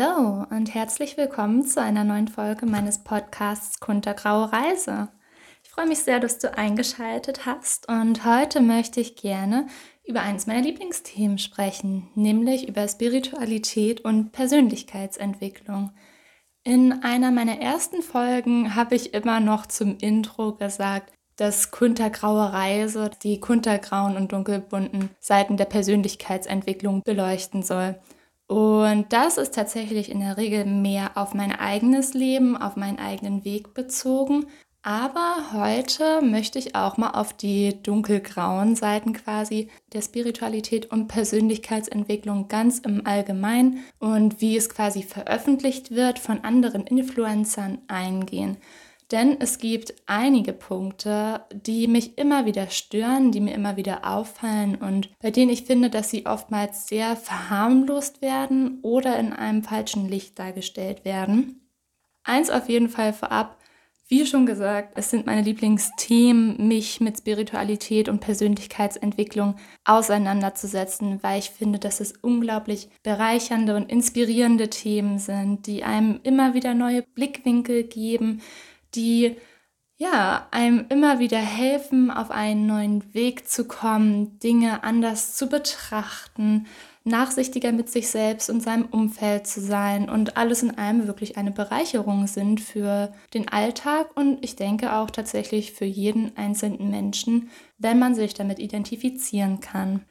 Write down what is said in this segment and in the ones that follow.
Hallo und herzlich willkommen zu einer neuen Folge meines Podcasts Kuntergraue Reise. Ich freue mich sehr, dass du eingeschaltet hast und heute möchte ich gerne über eines meiner Lieblingsthemen sprechen, nämlich über Spiritualität und Persönlichkeitsentwicklung. In einer meiner ersten Folgen habe ich immer noch zum Intro gesagt, dass Kuntergraue Reise die kuntergrauen und dunkelbunten Seiten der Persönlichkeitsentwicklung beleuchten soll. Und das ist tatsächlich in der Regel mehr auf mein eigenes Leben, auf meinen eigenen Weg bezogen. Aber heute möchte ich auch mal auf die dunkelgrauen Seiten quasi der Spiritualität und Persönlichkeitsentwicklung ganz im Allgemeinen und wie es quasi veröffentlicht wird von anderen Influencern eingehen. Denn es gibt einige Punkte, die mich immer wieder stören, die mir immer wieder auffallen und bei denen ich finde, dass sie oftmals sehr verharmlost werden oder in einem falschen Licht dargestellt werden. Eins auf jeden Fall vorab, wie schon gesagt, es sind meine Lieblingsthemen, mich mit Spiritualität und Persönlichkeitsentwicklung auseinanderzusetzen, weil ich finde, dass es unglaublich bereichernde und inspirierende Themen sind, die einem immer wieder neue Blickwinkel geben, die ja, einem immer wieder helfen, auf einen neuen Weg zu kommen, Dinge anders zu betrachten, nachsichtiger mit sich selbst und seinem Umfeld zu sein und alles in allem wirklich eine Bereicherung sind für den Alltag und ich denke auch tatsächlich für jeden einzelnen Menschen, wenn man sich damit identifizieren kann.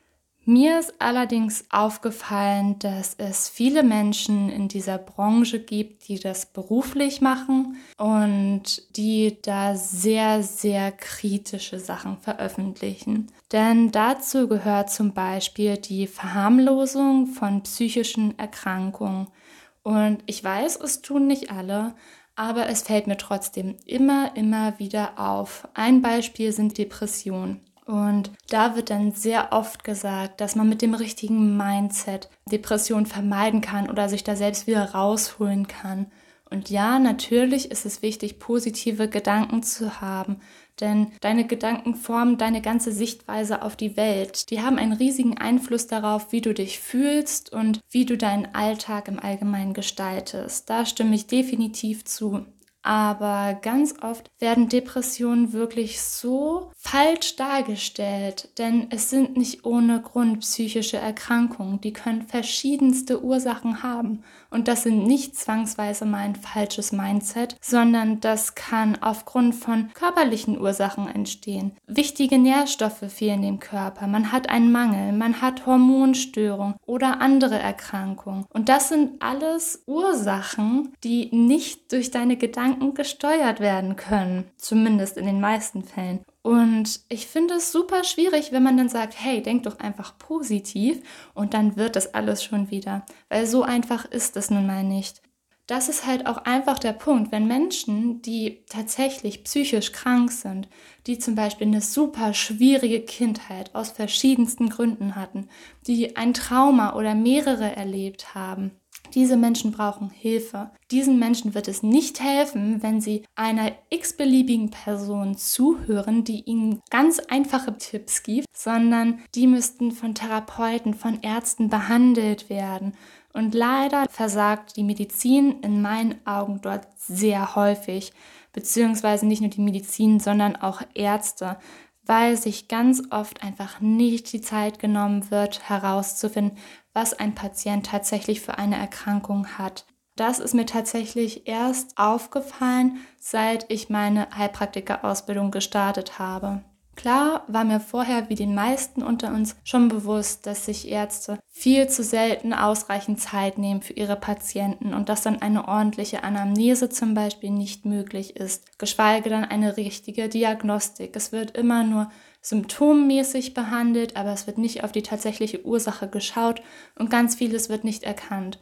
Mir ist allerdings aufgefallen, dass es viele Menschen in dieser Branche gibt, die das beruflich machen und die da sehr, sehr kritische Sachen veröffentlichen. Denn dazu gehört zum Beispiel die Verharmlosung von psychischen Erkrankungen. Und ich weiß, es tun nicht alle, aber es fällt mir trotzdem immer, immer wieder auf. Ein Beispiel sind Depressionen. Und da wird dann sehr oft gesagt, dass man mit dem richtigen Mindset Depression vermeiden kann oder sich da selbst wieder rausholen kann. Und ja, natürlich ist es wichtig, positive Gedanken zu haben, denn deine Gedanken formen deine ganze Sichtweise auf die Welt. Die haben einen riesigen Einfluss darauf, wie du dich fühlst und wie du deinen Alltag im Allgemeinen gestaltest. Da stimme ich definitiv zu. Aber ganz oft werden Depressionen wirklich so falsch dargestellt, denn es sind nicht ohne Grund psychische Erkrankungen. Die können verschiedenste Ursachen haben. Und das sind nicht zwangsweise mal ein falsches Mindset, sondern das kann aufgrund von körperlichen Ursachen entstehen. Wichtige Nährstoffe fehlen dem Körper, man hat einen Mangel, man hat Hormonstörungen oder andere Erkrankungen. Und das sind alles Ursachen, die nicht durch deine Gedanken gesteuert werden können, zumindest in den meisten Fällen. Und ich finde es super schwierig, wenn man dann sagt, hey, denk doch einfach positiv und dann wird das alles schon wieder. Weil so einfach ist es nun mal nicht. Das ist halt auch einfach der Punkt, wenn Menschen, die tatsächlich psychisch krank sind, die zum Beispiel eine super schwierige Kindheit aus verschiedensten Gründen hatten, die ein Trauma oder mehrere erlebt haben, diese Menschen brauchen Hilfe. Diesen Menschen wird es nicht helfen, wenn sie einer x-beliebigen Person zuhören, die ihnen ganz einfache Tipps gibt, sondern die müssten von Therapeuten, von Ärzten behandelt werden. Und leider versagt die Medizin in meinen Augen dort sehr häufig, beziehungsweise nicht nur die Medizin, sondern auch Ärzte, weil sich ganz oft einfach nicht die Zeit genommen wird, herauszufinden, was ein Patient tatsächlich für eine Erkrankung hat. Das ist mir tatsächlich erst aufgefallen, seit ich meine Heilpraktiker-Ausbildung gestartet habe. Klar war mir vorher wie den meisten unter uns schon bewusst, dass sich Ärzte viel zu selten ausreichend Zeit nehmen für ihre Patienten und dass dann eine ordentliche Anamnese zum Beispiel nicht möglich ist, geschweige dann eine richtige Diagnostik. Es wird immer nur symptommäßig behandelt, aber es wird nicht auf die tatsächliche Ursache geschaut und ganz vieles wird nicht erkannt.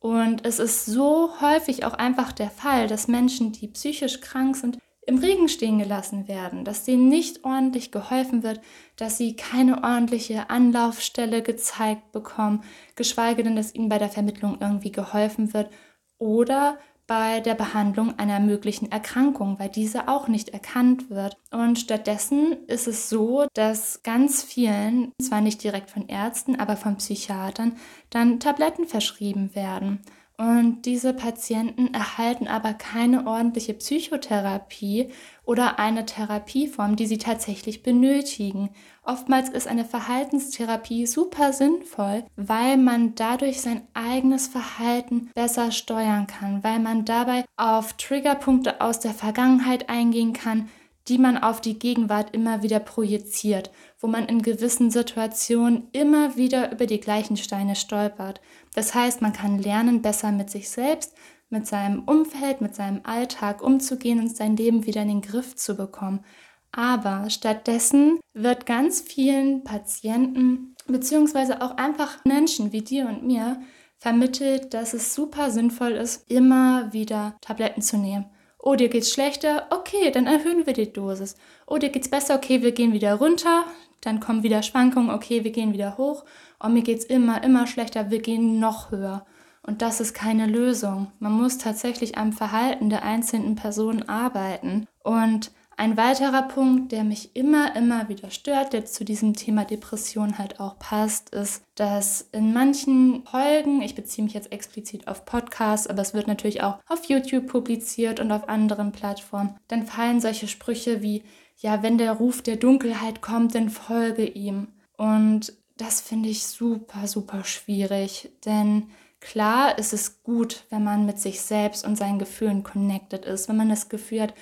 Und es ist so häufig auch einfach der Fall, dass Menschen, die psychisch krank sind, im Regen stehen gelassen werden, dass denen nicht ordentlich geholfen wird, dass sie keine ordentliche Anlaufstelle gezeigt bekommen, geschweige denn, dass ihnen bei der Vermittlung irgendwie geholfen wird oder bei der Behandlung einer möglichen Erkrankung, weil diese auch nicht erkannt wird. Und stattdessen ist es so, dass ganz vielen, zwar nicht direkt von Ärzten, aber von Psychiatern, dann Tabletten verschrieben werden. Und diese Patienten erhalten aber keine ordentliche Psychotherapie oder eine Therapieform, die sie tatsächlich benötigen. Oftmals ist eine Verhaltenstherapie super sinnvoll, weil man dadurch sein eigenes Verhalten besser steuern kann, weil man dabei auf Triggerpunkte aus der Vergangenheit eingehen kann, die man auf die Gegenwart immer wieder projiziert, wo man in gewissen Situationen immer wieder über die gleichen Steine stolpert. Das heißt, man kann lernen, besser mit sich selbst, mit seinem Umfeld, mit seinem Alltag umzugehen und sein Leben wieder in den Griff zu bekommen. Aber stattdessen wird ganz vielen Patienten beziehungsweise auch einfach Menschen wie dir und mir vermittelt, dass es super sinnvoll ist, immer wieder Tabletten zu nehmen Oh, dir geht's schlechter? Okay, dann erhöhen wir die Dosis. Oh, dir geht's besser? Okay, wir gehen wieder runter. Dann kommen wieder Schwankungen. Okay, wir gehen wieder hoch. Oh, mir geht's immer, immer schlechter. Wir gehen noch höher. Und das ist keine Lösung. Man muss tatsächlich am Verhalten der einzelnen Personen arbeiten. Und ein weiterer Punkt, der mich immer, immer wieder stört, der zu diesem Thema Depression halt auch passt, ist, dass in manchen Folgen, ich beziehe mich jetzt explizit auf Podcasts, aber es wird natürlich auch auf YouTube publiziert und auf anderen Plattformen, dann fallen solche Sprüche wie, ja, wenn der Ruf der Dunkelheit kommt, dann folge ihm. Und das finde ich super, super schwierig, denn klar ist es gut, wenn man mit sich selbst und seinen Gefühlen connected ist, wenn man das Gefühl hat,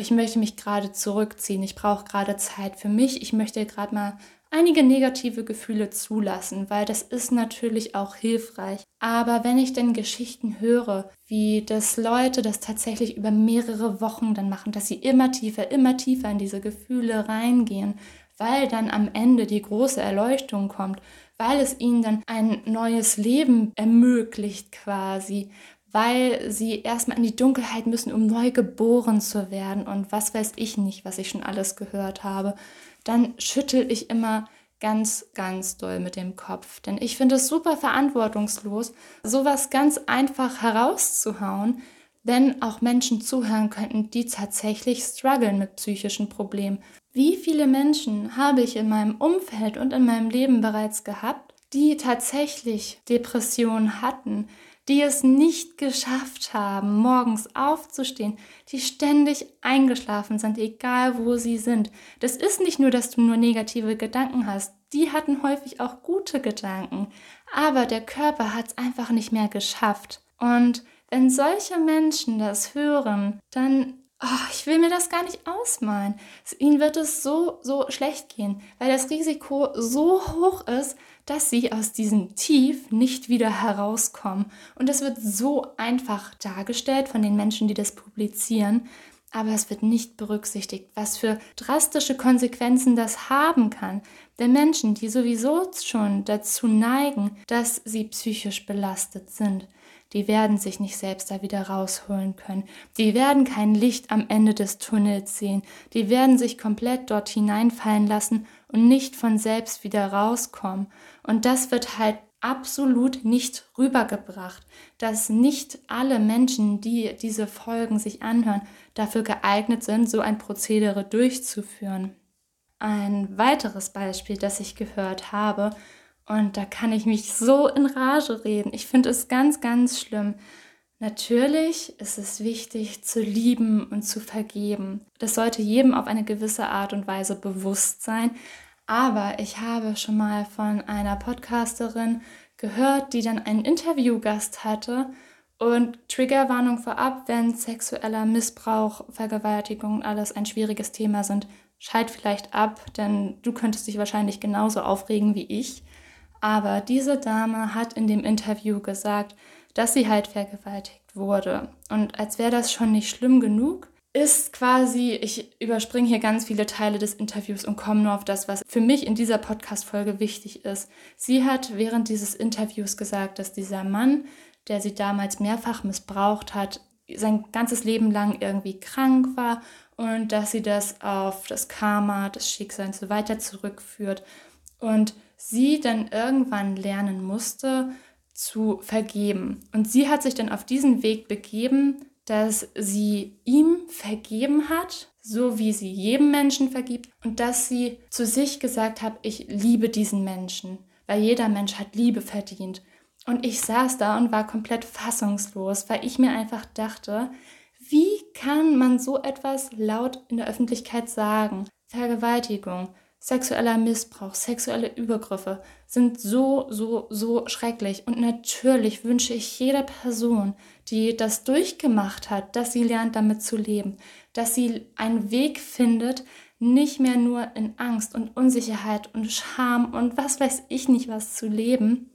ich möchte mich gerade zurückziehen, ich brauche gerade Zeit für mich, ich möchte gerade mal einige negative Gefühle zulassen, weil das ist natürlich auch hilfreich. Aber wenn ich denn Geschichten höre, wie das Leute das tatsächlich über mehrere Wochen dann machen, dass sie immer tiefer, immer tiefer in diese Gefühle reingehen, weil dann am Ende die große Erleuchtung kommt, weil es ihnen dann ein neues Leben ermöglicht quasi, weil sie erstmal in die Dunkelheit müssen, um neu geboren zu werden und was weiß ich nicht, was ich schon alles gehört habe, dann schüttel ich immer ganz, ganz doll mit dem Kopf. Denn ich finde es super verantwortungslos, sowas ganz einfach herauszuhauen, wenn auch Menschen zuhören könnten, die tatsächlich strugglen mit psychischen Problemen. Wie viele Menschen habe ich in meinem Umfeld und in meinem Leben bereits gehabt, die tatsächlich Depressionen hatten, die es nicht geschafft haben, morgens aufzustehen, die ständig eingeschlafen sind, egal wo sie sind. Das ist nicht nur, dass du nur negative Gedanken hast, die hatten häufig auch gute Gedanken, aber der Körper hat es einfach nicht mehr geschafft. Und wenn solche Menschen das hören, dann Oh, ich will mir das gar nicht ausmalen. Ihnen wird es so, so schlecht gehen, weil das Risiko so hoch ist, dass sie aus diesem Tief nicht wieder herauskommen. Und das wird so einfach dargestellt von den Menschen, die das publizieren, aber es wird nicht berücksichtigt, was für drastische Konsequenzen das haben kann. Denn Menschen, die sowieso schon dazu neigen, dass sie psychisch belastet sind, die werden sich nicht selbst da wieder rausholen können. Die werden kein Licht am Ende des Tunnels sehen. Die werden sich komplett dort hineinfallen lassen und nicht von selbst wieder rauskommen. Und das wird halt absolut nicht rübergebracht, dass nicht alle Menschen, die diese Folgen sich anhören, dafür geeignet sind, so ein Prozedere durchzuführen. Ein weiteres Beispiel, das ich gehört habe, und da kann ich mich so in Rage reden. Ich finde es ganz, ganz schlimm. Natürlich ist es wichtig zu lieben und zu vergeben. Das sollte jedem auf eine gewisse Art und Weise bewusst sein. Aber ich habe schon mal von einer Podcasterin gehört, die dann einen Interviewgast hatte. Und Triggerwarnung vorab, wenn sexueller Missbrauch, Vergewaltigung alles ein schwieriges Thema sind, schalt vielleicht ab, denn du könntest dich wahrscheinlich genauso aufregen wie ich. Aber diese Dame hat in dem Interview gesagt, dass sie halt vergewaltigt wurde. Und als wäre das schon nicht schlimm genug, ist quasi, ich überspringe hier ganz viele Teile des Interviews und komme nur auf das, was für mich in dieser Podcast-Folge wichtig ist. Sie hat während dieses Interviews gesagt, dass dieser Mann, der sie damals mehrfach missbraucht hat, sein ganzes Leben lang irgendwie krank war und dass sie das auf das Karma, das Schicksal und so weiter zurückführt. Und sie dann irgendwann lernen musste zu vergeben. Und sie hat sich dann auf diesen Weg begeben, dass sie ihm vergeben hat, so wie sie jedem Menschen vergibt, und dass sie zu sich gesagt hat, ich liebe diesen Menschen, weil jeder Mensch hat Liebe verdient. Und ich saß da und war komplett fassungslos, weil ich mir einfach dachte, wie kann man so etwas laut in der Öffentlichkeit sagen? Vergewaltigung, sexueller Missbrauch, sexuelle Übergriffe sind so, so, so schrecklich. Und natürlich wünsche ich jeder Person, die das durchgemacht hat, dass sie lernt, damit zu leben, dass sie einen Weg findet, nicht mehr nur in Angst und Unsicherheit und Scham und was weiß ich nicht was zu leben,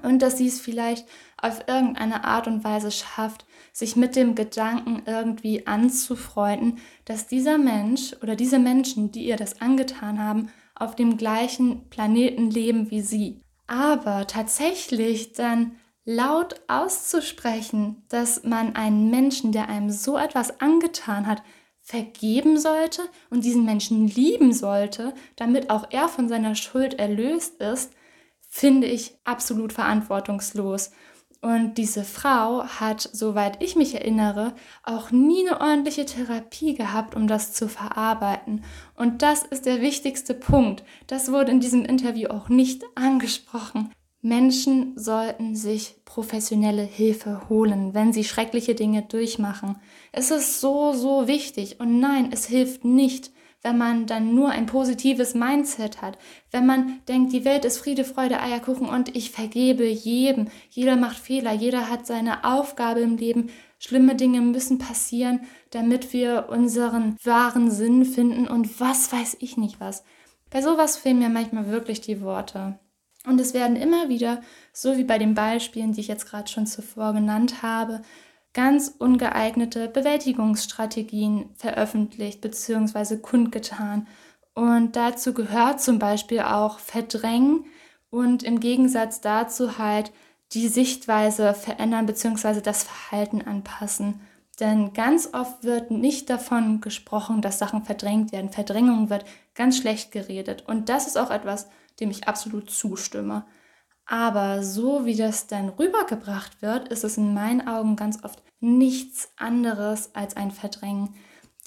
und dass sie es vielleicht auf irgendeine Art und Weise schafft, sich mit dem Gedanken irgendwie anzufreunden, dass dieser Mensch oder diese Menschen, die ihr das angetan haben, auf dem gleichen Planeten leben wie sie. Aber tatsächlich dann laut auszusprechen, dass man einen Menschen, der einem so etwas angetan hat, vergeben sollte und diesen Menschen lieben sollte, damit auch er von seiner Schuld erlöst ist, finde ich absolut verantwortungslos. Und diese Frau hat, soweit ich mich erinnere, auch nie eine ordentliche Therapie gehabt, um das zu verarbeiten. Und das ist der wichtigste Punkt. Das wurde in diesem Interview auch nicht angesprochen. Menschen sollten sich professionelle Hilfe holen, wenn sie schreckliche Dinge durchmachen. Es ist so, so wichtig. Und nein, es hilft nicht, wenn man dann nur ein positives Mindset hat, wenn man denkt, die Welt ist Friede, Freude, Eierkuchen und ich vergebe jedem, jeder macht Fehler, jeder hat seine Aufgabe im Leben, schlimme Dinge müssen passieren, damit wir unseren wahren Sinn finden und was weiß ich nicht was. Bei sowas fehlen mir manchmal wirklich die Worte. Und es werden immer wieder, so wie bei den Beispielen, die ich jetzt gerade schon zuvor genannt habe, ganz ungeeignete Bewältigungsstrategien veröffentlicht bzw. kundgetan. Und dazu gehört zum Beispiel auch Verdrängen und im Gegensatz dazu halt die Sichtweise verändern bzw. das Verhalten anpassen. Denn ganz oft wird nicht davon gesprochen, dass Sachen verdrängt werden. Verdrängung wird ganz schlecht geredet. Und das ist auch etwas, dem ich absolut zustimme. Aber so wie das dann rübergebracht wird, ist es in meinen Augen ganz oft nichts anderes als ein Verdrängen.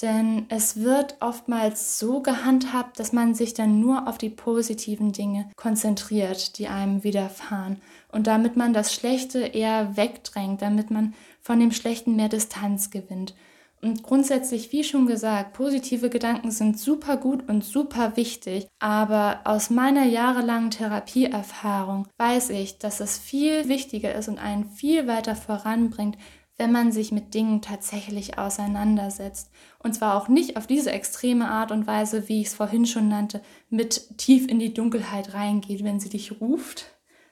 Denn es wird oftmals so gehandhabt, dass man sich dann nur auf die positiven Dinge konzentriert, die einem widerfahren. Und damit man das Schlechte eher wegdrängt, damit man von dem Schlechten mehr Distanz gewinnt. Und grundsätzlich, wie schon gesagt, positive Gedanken sind super gut und super wichtig. Aber aus meiner jahrelangen Therapieerfahrung weiß ich, dass es viel wichtiger ist und einen viel weiter voranbringt, wenn man sich mit Dingen tatsächlich auseinandersetzt. Und zwar auch nicht auf diese extreme Art und Weise, wie ich es vorhin schon nannte, mit tief in die Dunkelheit reingeht, wenn sie dich ruft,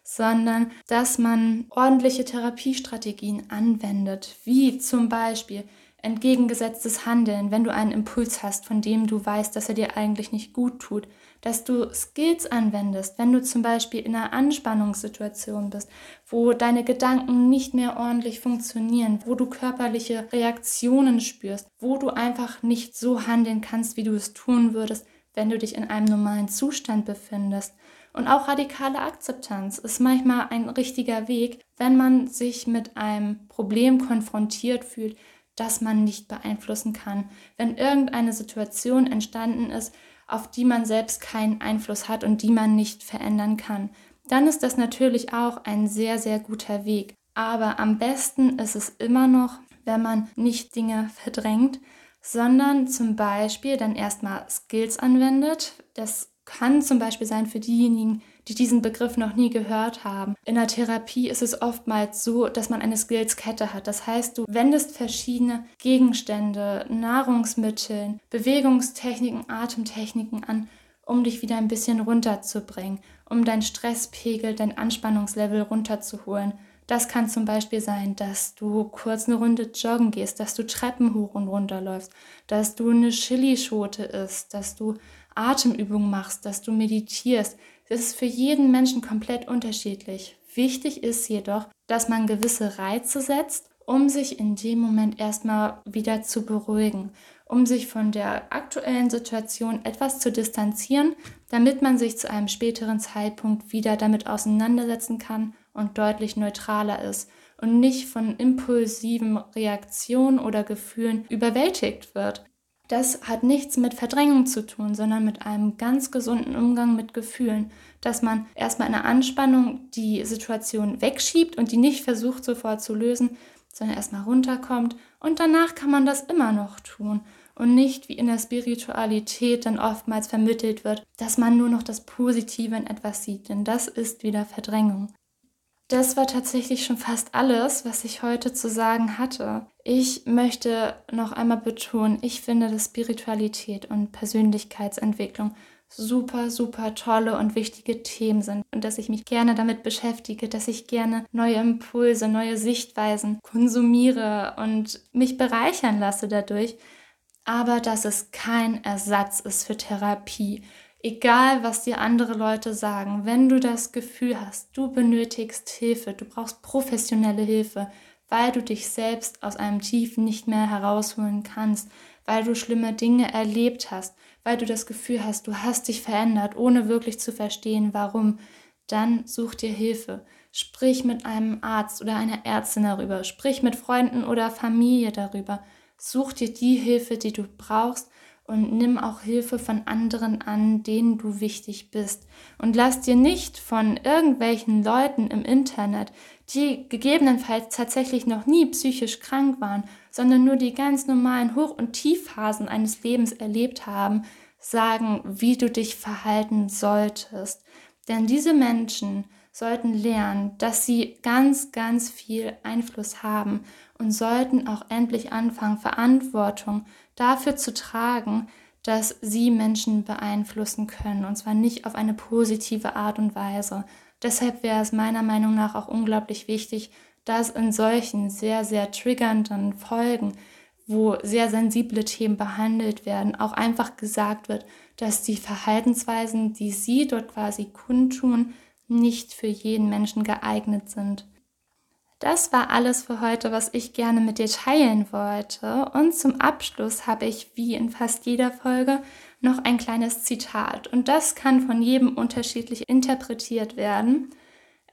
sondern dass man ordentliche Therapiestrategien anwendet, wie zum Beispiel entgegengesetztes Handeln, wenn du einen Impuls hast, von dem du weißt, dass er dir eigentlich nicht gut tut, dass du Skills anwendest, wenn du zum Beispiel in einer Anspannungssituation bist, wo deine Gedanken nicht mehr ordentlich funktionieren, wo du körperliche Reaktionen spürst, wo du einfach nicht so handeln kannst, wie du es tun würdest, wenn du dich in einem normalen Zustand befindest. Und auch radikale Akzeptanz ist manchmal ein richtiger Weg, wenn man sich mit einem Problem konfrontiert fühlt, das man nicht beeinflussen kann. Wenn irgendeine Situation entstanden ist, auf die man selbst keinen Einfluss hat und die man nicht verändern kann, dann ist das natürlich auch ein sehr, sehr guter Weg. Aber am besten ist es immer noch, wenn man nicht Dinge verdrängt, sondern zum Beispiel dann erstmal Skills anwendet. Das kann zum Beispiel sein für diejenigen, die diesen Begriff noch nie gehört haben. In der Therapie ist es oftmals so, dass man eine Skillskette hat. Das heißt, du wendest verschiedene Gegenstände, Nahrungsmittel, Bewegungstechniken, Atemtechniken an, um dich wieder ein bisschen runterzubringen, um deinen Stresspegel, dein Anspannungslevel runterzuholen. Das kann zum Beispiel sein, dass du kurz eine Runde joggen gehst, dass du Treppen hoch und runter läufst, dass du eine Chilischote isst, dass du Atemübungen machst, dass du meditierst, das ist für jeden Menschen komplett unterschiedlich. Wichtig ist jedoch, dass man gewisse Reize setzt, um sich in dem Moment erstmal wieder zu beruhigen, um sich von der aktuellen Situation etwas zu distanzieren, damit man sich zu einem späteren Zeitpunkt wieder damit auseinandersetzen kann und deutlich neutraler ist und nicht von impulsiven Reaktionen oder Gefühlen überwältigt wird. Das hat nichts mit Verdrängung zu tun, sondern mit einem ganz gesunden Umgang mit Gefühlen, dass man erstmal in einer Anspannung die Situation wegschiebt und die nicht versucht sofort zu lösen, sondern erstmal runterkommt und danach kann man das immer noch tun und nicht wie in der Spiritualität dann oftmals vermittelt wird, dass man nur noch das Positive in etwas sieht, denn das ist wieder Verdrängung. Das war tatsächlich schon fast alles, was ich heute zu sagen hatte. Ich möchte noch einmal betonen, ich finde, dass Spiritualität und Persönlichkeitsentwicklung super, super tolle und wichtige Themen sind und dass ich mich gerne damit beschäftige, dass ich gerne neue Impulse, neue Sichtweisen konsumiere und mich bereichern lasse dadurch, aber dass es kein Ersatz ist für Therapie. Egal, was dir andere Leute sagen, wenn du das Gefühl hast, du benötigst Hilfe, du brauchst professionelle Hilfe, weil du dich selbst aus einem Tief nicht mehr herausholen kannst, weil du schlimme Dinge erlebt hast, weil du das Gefühl hast, du hast dich verändert, ohne wirklich zu verstehen, warum, dann such dir Hilfe. Sprich mit einem Arzt oder einer Ärztin darüber, sprich mit Freunden oder Familie darüber. Such dir die Hilfe, die du brauchst und nimm auch Hilfe von anderen an, denen du wichtig bist. Und lass dir nicht von irgendwelchen Leuten im Internet, die gegebenenfalls tatsächlich noch nie psychisch krank waren, sondern nur die ganz normalen Hoch- und Tiefphasen eines Lebens erlebt haben, sagen, wie du dich verhalten solltest. Denn diese Menschen sollten lernen, dass sie ganz, ganz viel Einfluss haben und sollten auch endlich anfangen, Verantwortung dafür zu tragen, dass sie Menschen beeinflussen können, und zwar nicht auf eine positive Art und Weise. Deshalb wäre es meiner Meinung nach auch unglaublich wichtig, dass in solchen sehr, sehr triggernden Folgen, wo sehr sensible Themen behandelt werden, auch einfach gesagt wird, dass die Verhaltensweisen, die sie dort quasi kundtun, nicht für jeden Menschen geeignet sind. Das war alles für heute, was ich gerne mit dir teilen wollte. Und zum Abschluss habe ich, wie in fast jeder Folge, noch ein kleines Zitat. Und das kann von jedem unterschiedlich interpretiert werden.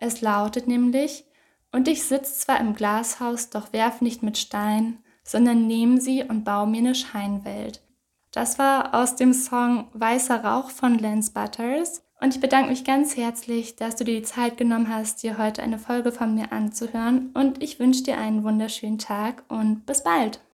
Es lautet nämlich, und ich sitze zwar im Glashaus, doch werf nicht mit Stein, sondern nehm sie und bau mir eine Scheinwelt. Das war aus dem Song Weißer Rauch von Lance Butters. Und ich bedanke mich ganz herzlich, dass du dir die Zeit genommen hast, dir heute eine Folge von mir anzuhören. Und ich wünsche dir einen wunderschönen Tag und bis bald.